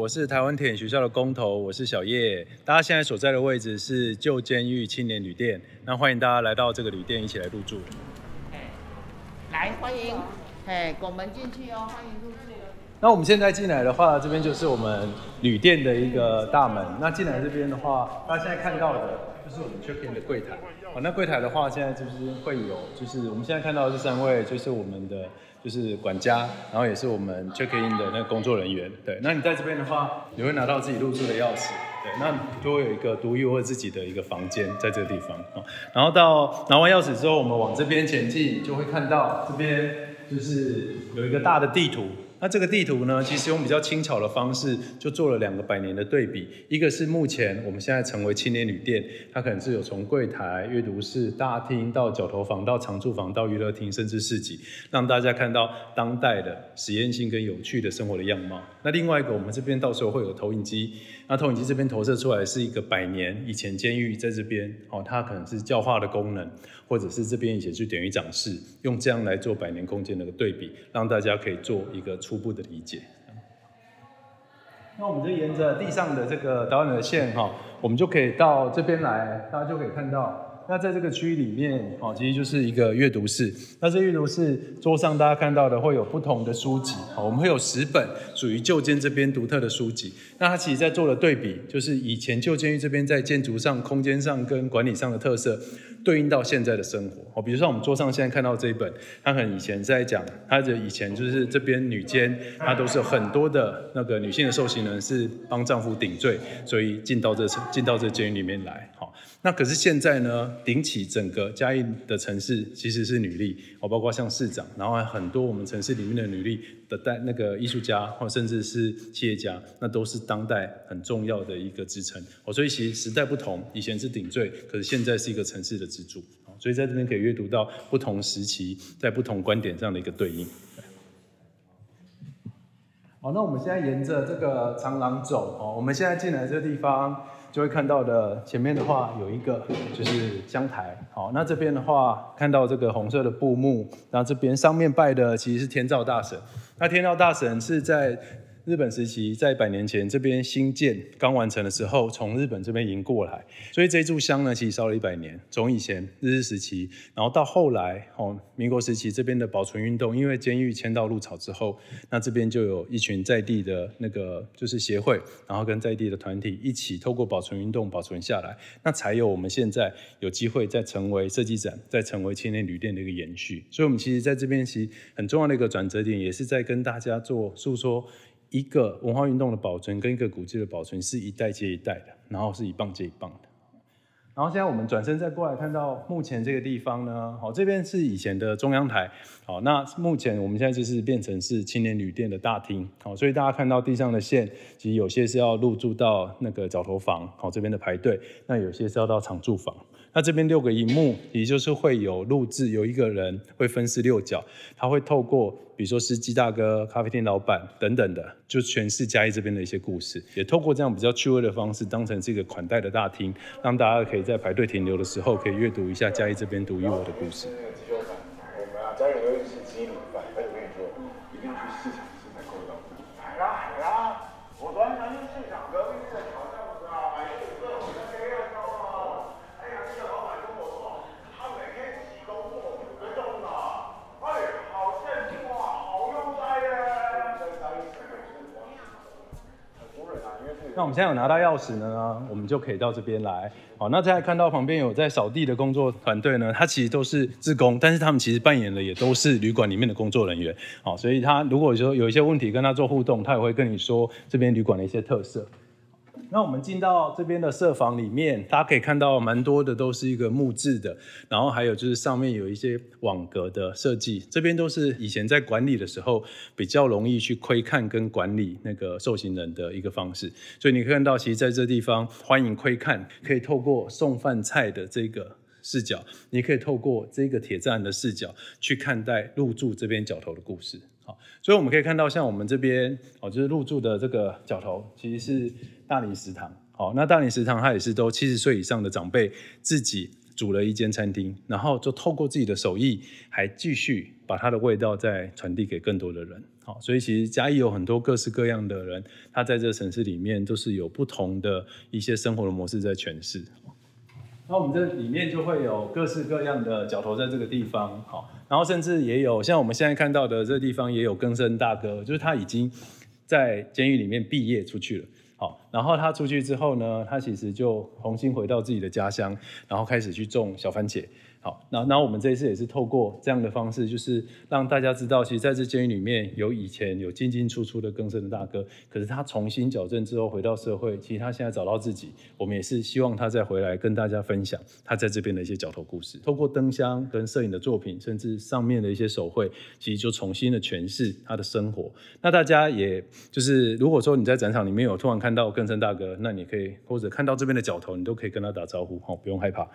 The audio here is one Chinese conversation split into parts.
我是台湾田野学校的工头，我是小叶。大家现在所在的位置是旧监狱青年旅店，那欢迎大家来到这个旅店一起来入住。哎，来欢迎，哎，拱门进去哦，欢迎入住。那我们现在进来的话，这边就是我们旅店的一个大门。那进来这边的话，大家现在看到的就是我们 check in 的柜台。好，那柜台的话，现在就是会有，就是我们现在看到的这三位，就是我们的。就是管家，然后也是我们 check in 的那个工作人员。对，那你在这边的话，你会拿到自己入住的钥匙。对，那就会有一个独一无二自己的一个房间在这个地方啊。然后到拿完钥匙之后，我们往这边前进，就会看到这边就是有一个大的地图。那这个地图呢，其实用比较轻巧的方式，就做了两个百年的对比。一个是目前我们现在成为青年旅店，它可能是有从柜台、阅读室、大厅到角头房、到常住房、到娱乐厅，甚至市集，让大家看到当代的实验性跟有趣的生活的样貌。那另外一个，我们这边到时候会有投影机，那投影机这边投射出来是一个百年以前监狱在这边，哦，它可能是教化的功能，或者是这边一些去典狱长室，用这样来做百年空间的一个对比，让大家可以做一个初步的理解。那我们就沿着地上的这个导演的线哈，我们就可以到这边来，大家就可以看到。那在这个区域里面，哦，其实就是一个阅读室。那这阅读室桌上大家看到的会有不同的书籍，好，我们会有十本属于旧监这边独特的书籍。那它其实在做了对比，就是以前旧监狱这边在建筑上、空间上跟管理上的特色，对应到现在的生活。哦，比如说我们桌上现在看到这一本，它可能以前在讲，它的以前就是这边女监，它都是很多的那个女性的受刑人是帮丈夫顶罪，所以进到这进到这监狱里面来，那可是现在呢，顶起整个嘉义的城市其实是女力哦，包括像市长，然后很多我们城市里面的女力的代那个艺术家或甚至是企业家，那都是当代很重要的一个支撑哦。所以其实时代不同，以前是顶罪，可是现在是一个城市的支柱哦。所以在这边可以阅读到不同时期在不同观点这样的一个对应。好，那我们现在沿着这个长廊走哦，我们现在进来这个地方。就会看到的前面的话有一个就是香台，好，那这边的话看到这个红色的布幕，那这边上面拜的其实是天照大神，那天照大神是在。日本时期在百年前这边新建刚完成的时候，从日本这边迎过来，所以这炷香呢其实烧了一百年。从以前日治时期，然后到后来哦民国时期这边的保存运动，因为监狱迁到鹿草之后，那这边就有一群在地的那个就是协会，然后跟在地的团体一起透过保存运动保存下来，那才有我们现在有机会再成为设计展，再成为千年旅店的一个延续。所以，我们其实在这边其实很重要的一个转折点，也是在跟大家做诉说。一个文化运动的保存跟一个古迹的保存是一代接一代的，然后是一棒接一棒的。然后现在我们转身再过来看到目前这个地方呢，好，这边是以前的中央台，好，那目前我们现在就是变成是青年旅店的大厅，好，所以大家看到地上的线，其实有些是要入住到那个角头房，好，这边的排队，那有些是要到常住房。那这边六个荧幕，也就是会有录制，有一个人会分饰六角，他会透过比如说司机大哥、咖啡店老板等等的，就诠释嘉义这边的一些故事，也透过这样比较趣味的方式，当成是一个款待的大厅，让大家可以在排队停留的时候，可以阅读一下嘉义这边独一无二的故事。那我们现在有拿到钥匙呢，我们就可以到这边来。好，那再看到旁边有在扫地的工作团队呢，他其实都是自工，但是他们其实扮演的也都是旅馆里面的工作人员。好，所以他如果说有一些问题跟他做互动，他也会跟你说这边旅馆的一些特色。那我们进到这边的设房里面，大家可以看到蛮多的都是一个木质的，然后还有就是上面有一些网格的设计，这边都是以前在管理的时候比较容易去窥看跟管理那个受刑人的一个方式。所以你可以看到，其实在这地方欢迎窥看，可以透过送饭菜的这个视角，你可以透过这个铁栅栏的视角去看待入住这边角头的故事。所以我们可以看到，像我们这边哦，就是入住的这个角头，其实是。大理食堂，好，那大理食堂它也是都七十岁以上的长辈自己煮了一间餐厅，然后就透过自己的手艺，还继续把它的味道再传递给更多的人。好，所以其实嘉义有很多各式各样的人，他在这个城市里面都是有不同的一些生活的模式在诠释。那我们这里面就会有各式各样的角头在这个地方，好，然后甚至也有像我们现在看到的这个地方也有更生大哥，就是他已经在监狱里面毕业出去了，好，然后他出去之后呢，他其实就重新回到自己的家乡，然后开始去种小番茄。好，那那我们这一次也是透过这样的方式，就是让大家知道，其实在这监狱里面有以前有进进出出的更生的大哥，可是他重新矫正之后回到社会，其实他现在找到自己，我们也是希望他再回来跟大家分享他在这边的一些角头故事。透过灯箱跟摄影的作品，甚至上面的一些手绘，其实就重新的诠释他的生活。那大家也就是如果说你在展场里面有突然看到更生大哥，那你可以或者看到这边的角头，你都可以跟他打招呼，哈，不用害怕。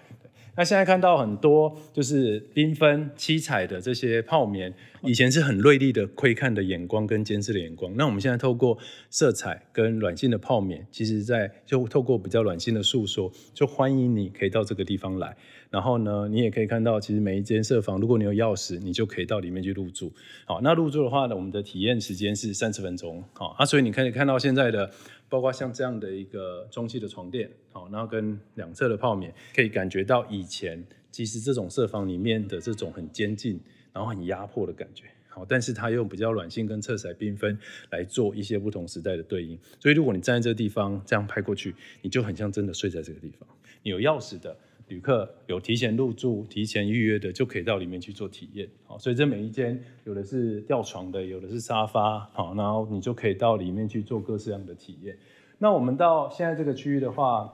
那现在看到很多就是缤纷七彩的这些泡棉，以前是很锐利的窥看的眼光跟监视的眼光。那我们现在透过色彩跟软性的泡棉，其实在就透过比较软性的诉说，就欢迎你可以到这个地方来。然后呢，你也可以看到，其实每一间设房，如果你有钥匙，你就可以到里面去入住。好，那入住的话呢，我们的体验时间是三十分钟。好，啊，所以你可以看到现在的。包括像这样的一个中气的床垫，好，然后跟两侧的泡棉，可以感觉到以前其实这种设房里面的这种很监禁，然后很压迫的感觉，好，但是它用比较软性跟色彩缤纷来做一些不同时代的对应，所以如果你站在这个地方这样拍过去，你就很像真的睡在这个地方，你有钥匙的。旅客有提前入住、提前预约的，就可以到里面去做体验。好，所以这每一间有的是吊床的，有的是沙发，好，然后你就可以到里面去做各式样的体验。那我们到现在这个区域的话，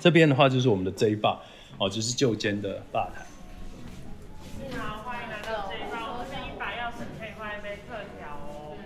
这边的话就是我们的 J bar，哦，就是旧间的吧台。你好，欢迎来到 J bar，，我是一把钥匙可以换一杯特调哦。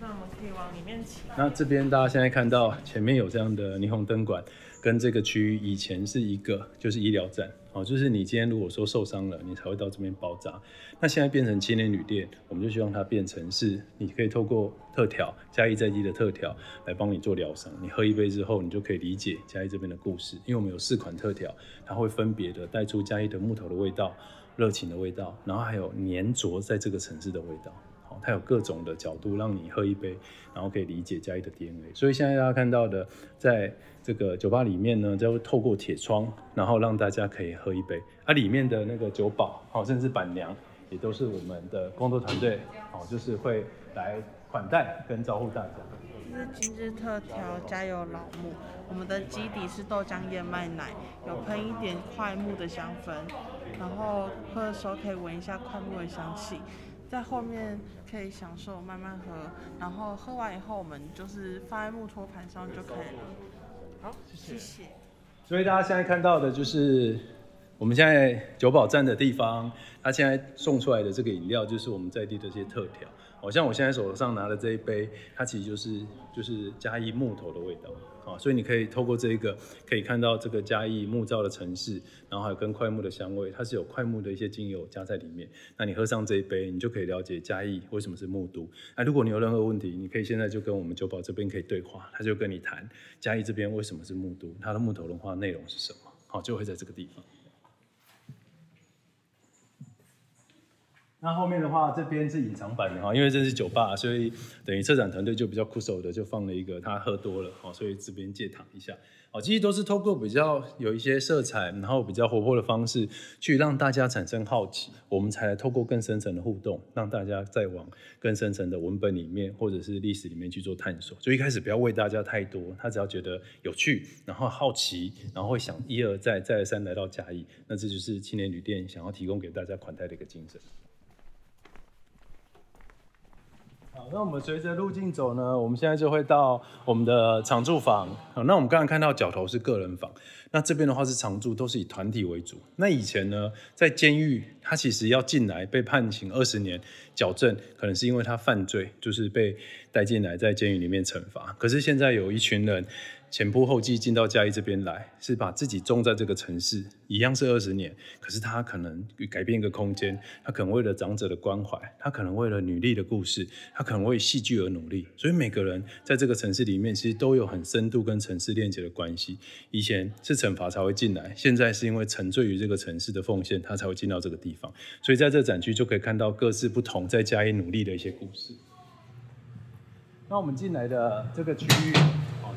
那我们可以往里面请。那这边大家现在看到前面有这样的霓虹灯管。跟这个区域以前是一个，就是医疗站，哦，就是你今天如果说受伤了，你才会到这边包扎。那现在变成青年旅店，我们就希望它变成是，你可以透过特调嘉义在地的特调来帮你做疗伤。你喝一杯之后，你就可以理解嘉义这边的故事，因为我们有四款特调，它会分别的带出嘉义的木头的味道、热情的味道，然后还有粘着在这个城市的味道。它有各种的角度让你喝一杯，然后可以理解嘉义的 DNA。所以现在大家看到的，在这个酒吧里面呢，就会透过铁窗，然后让大家可以喝一杯。啊，里面的那个酒保，好，甚至板娘，也都是我们的工作团队，好，就是会来款待跟招呼大家。这是今日特调，加油老木。我们的基底是豆浆燕麦奶，有喷一点快木的香氛，然后喝的时候可以闻一下快木的香气。在后面可以享受慢慢喝，然后喝完以后我们就是放在木托盘上就可以了。好，谢谢。所以大家现在看到的就是我们现在酒保站的地方，他现在送出来的这个饮料就是我们在地的这些特调。好像我现在手上拿的这一杯，它其实就是就是嘉义木头的味道。啊，所以你可以透过这一个，可以看到这个嘉义木造的城市，然后还有跟快木的香味，它是有快木的一些精油加在里面。那你喝上这一杯，你就可以了解嘉义为什么是木都。那如果你有任何问题，你可以现在就跟我们酒保这边可以对话，他就跟你谈嘉义这边为什么是木都，它的木头文化内容是什么，好，就会在这个地方。那后面的话，这边是隐藏版的哈，因为这是酒吧，所以等于策展团队就比较酷手的，就放了一个他喝多了，哦，所以这边借躺一下，哦，其实都是透过比较有一些色彩，然后比较活泼的方式，去让大家产生好奇，我们才透过更深层的互动，让大家再往更深层的文本里面或者是历史里面去做探索。就一开始不要喂大家太多，他只要觉得有趣，然后好奇，然后会想一而再再而三来到嘉义，那这就是青年旅店想要提供给大家款待的一个精神。那我们随着路径走呢，我们现在就会到我们的常住房。好，那我们刚刚看到角头是个人房，那这边的话是常住，都是以团体为主。那以前呢，在监狱，他其实要进来被判刑二十年，矫正可能是因为他犯罪，就是被带进来在监狱里面惩罚。可是现在有一群人。前仆后继进到嘉义这边来，是把自己种在这个城市，一样是二十年，可是他可能改变一个空间，他可能为了长者的关怀，他可能为了女力的故事，他可能为戏剧而努力。所以每个人在这个城市里面，其实都有很深度跟城市链接的关系。以前是惩罚才会进来，现在是因为沉醉于这个城市的奉献，他才会进到这个地方。所以在这展区就可以看到各自不同在嘉义努力的一些故事。那我们进来的这个区域，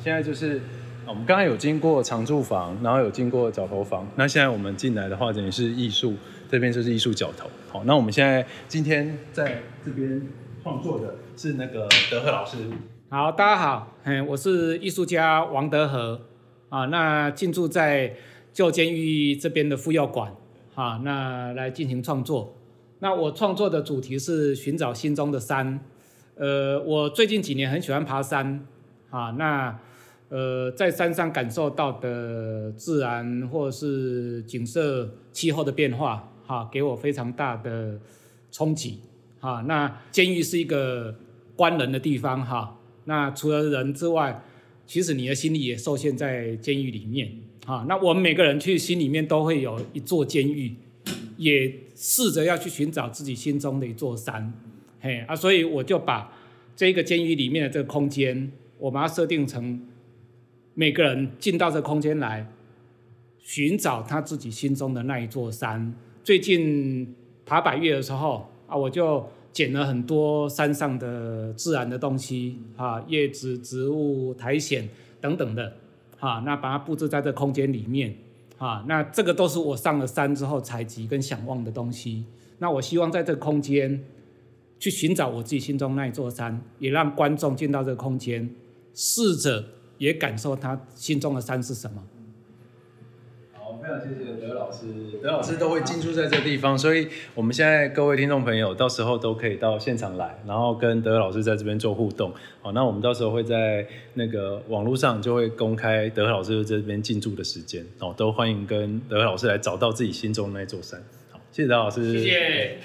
现在就是我们刚才有经过常住房，然后有经过角头房。那现在我们进来的话，等于是艺术这边就是艺术角头。好，那我们现在今天在这边创作的是那个德和老师。好，大家好，嗯，我是艺术家王德和啊。那进驻在旧监狱这边的妇幼馆，啊，那来进行创作。那我创作的主题是寻找心中的山。呃，我最近几年很喜欢爬山，啊，那呃，在山上感受到的自然或是景色、气候的变化，哈，给我非常大的冲击，哈。那监狱是一个关人的地方，哈。那除了人之外，其实你的心里也受限在监狱里面，哈。那我们每个人去心里面都会有一座监狱，也试着要去寻找自己心中的一座山。嘿啊，所以我就把这个监狱里面的这个空间，我把它设定成每个人进到这空间来寻找他自己心中的那一座山。最近爬百岳的时候啊，我就捡了很多山上的自然的东西啊，叶子、植物、苔藓等等的，啊，那把它布置在这空间里面啊，那这个都是我上了山之后采集跟想望的东西。那我希望在这空间。去寻找我自己心中那一座山，也让观众进到这个空间，试着也感受他心中的山是什么。好，非常谢谢德老师，德老师都会进驻在这个地方，所以我们现在各位听众朋友，到时候都可以到现场来，然后跟德老师在这边做互动。好，那我们到时候会在那个网络上就会公开德老师这边进驻的时间，哦，都欢迎跟德老师来找到自己心中的那座山。好，谢谢德老师，谢谢。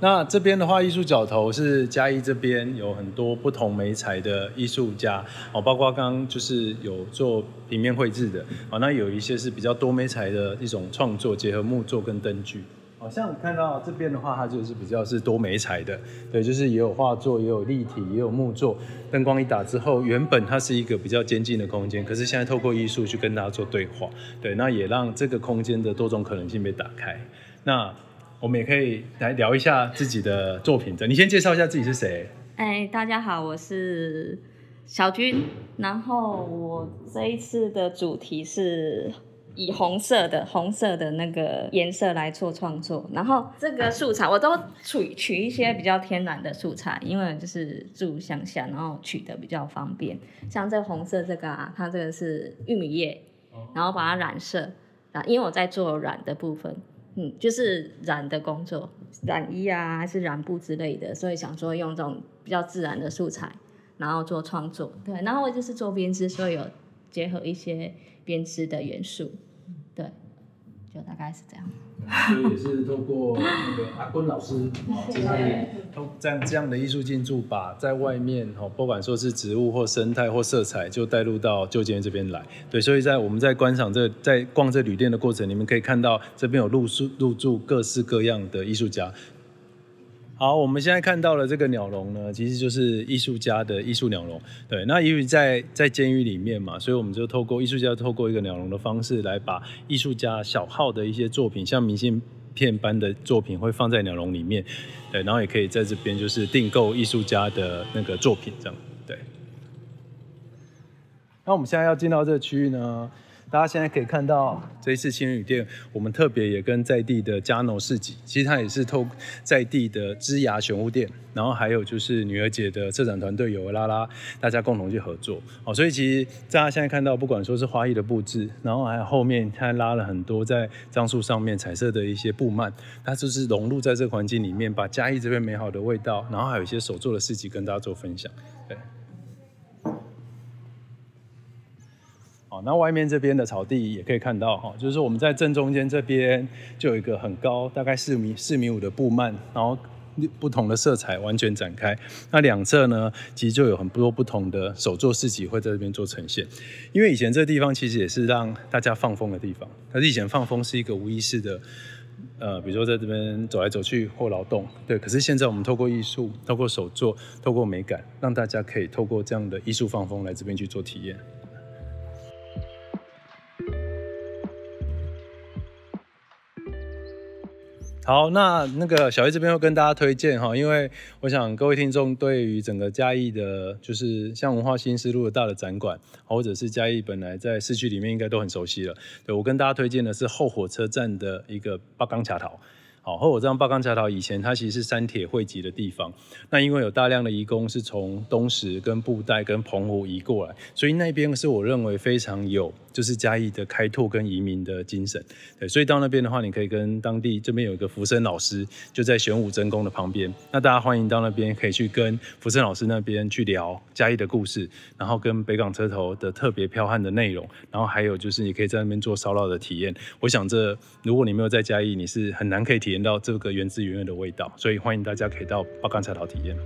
那这边的话，艺术角头是嘉义这边有很多不同媒材的艺术家哦，包括刚刚就是有做平面绘制的哦，那有一些是比较多媒材的一种创作，结合木作跟灯具。好像看到这边的话，它就是比较是多媒材的，对，就是也有画作，也有立体，也有木作。灯光一打之后，原本它是一个比较监禁的空间，可是现在透过艺术去跟大家做对话，对，那也让这个空间的多种可能性被打开。那我们也可以来聊一下自己的作品的。你先介绍一下自己是谁？哎，大家好，我是小军。然后我这一次的主题是以红色的红色的那个颜色来做创作。然后这个素材我都取取一些比较天然的素材，因为就是住乡下，然后取的比较方便。像这红色这个啊，它这个是玉米叶，然后把它染色啊，因为我在做染的部分。嗯，就是染的工作，染衣啊，还是染布之类的，所以想说用这种比较自然的素材，然后做创作。对，然后我就是做编织，所以有结合一些编织的元素。对，就大概是这样。所以也是透过那个阿坤老师，就是通这样这样的艺术进驻，把在外面哦，不管说是植物或生态或色彩，就带入到旧监这边来。对，所以在我们在观赏这在逛这旅店的过程，你们可以看到这边有入住入住各式各样的艺术家。好，我们现在看到了这个鸟笼呢，其实就是艺术家的艺术鸟笼。对，那因为在在监狱里面嘛，所以我们就透过艺术家透过一个鸟笼的方式来把艺术家小号的一些作品，像明信片般的作品会放在鸟笼里面。对，然后也可以在这边就是订购艺术家的那个作品这样。对。那我们现在要进到这个区域呢？大家现在可以看到，这一次青旅店，我们特别也跟在地的嘉农市集，其实它也是透在地的枝芽选物店，然后还有就是女儿姐的策展团队有拉拉，大家共同去合作。哦，所以其实大家现在看到，不管说是花艺的布置，然后还有后面它拉了很多在樟树上面彩色的一些布幔，它就是融入在这个环境里面，把嘉义这边美好的味道，然后还有一些手做的市集跟大家做分享。对。好，那外面这边的草地也可以看到哈，就是我们在正中间这边就有一个很高，大概四米四米五的布幔，然后不同的色彩完全展开。那两侧呢，其实就有很多不同的手作市集会在这边做呈现。因为以前这个地方其实也是让大家放风的地方，可是以前放风是一个无意识的。呃，比如说在这边走来走去或劳动，对。可是现在我们透过艺术、透过手作、透过美感，让大家可以透过这样的艺术放风来这边去做体验。好，那那个小叶这边会跟大家推荐哈，因为我想各位听众对于整个嘉义的，就是像文化新思路的大的展馆，或者是嘉义本来在市区里面应该都很熟悉了。对我跟大家推荐的是后火车站的一个八钢卡陶。好，后火车站八钢卡陶以前它其实是山铁汇集的地方，那因为有大量的移工是从东石跟布袋跟澎湖移过来，所以那边是我认为非常有。就是嘉义的开拓跟移民的精神，对，所以到那边的话，你可以跟当地这边有一个福生老师，就在玄武真宫的旁边。那大家欢迎到那边，可以去跟福生老师那边去聊嘉义的故事，然后跟北港车头的特别彪悍的内容，然后还有就是你可以在那边做烧腊的体验。我想这如果你没有在嘉义，你是很难可以体验到这个原汁原味的味道，所以欢迎大家可以到八竿茶岛体验。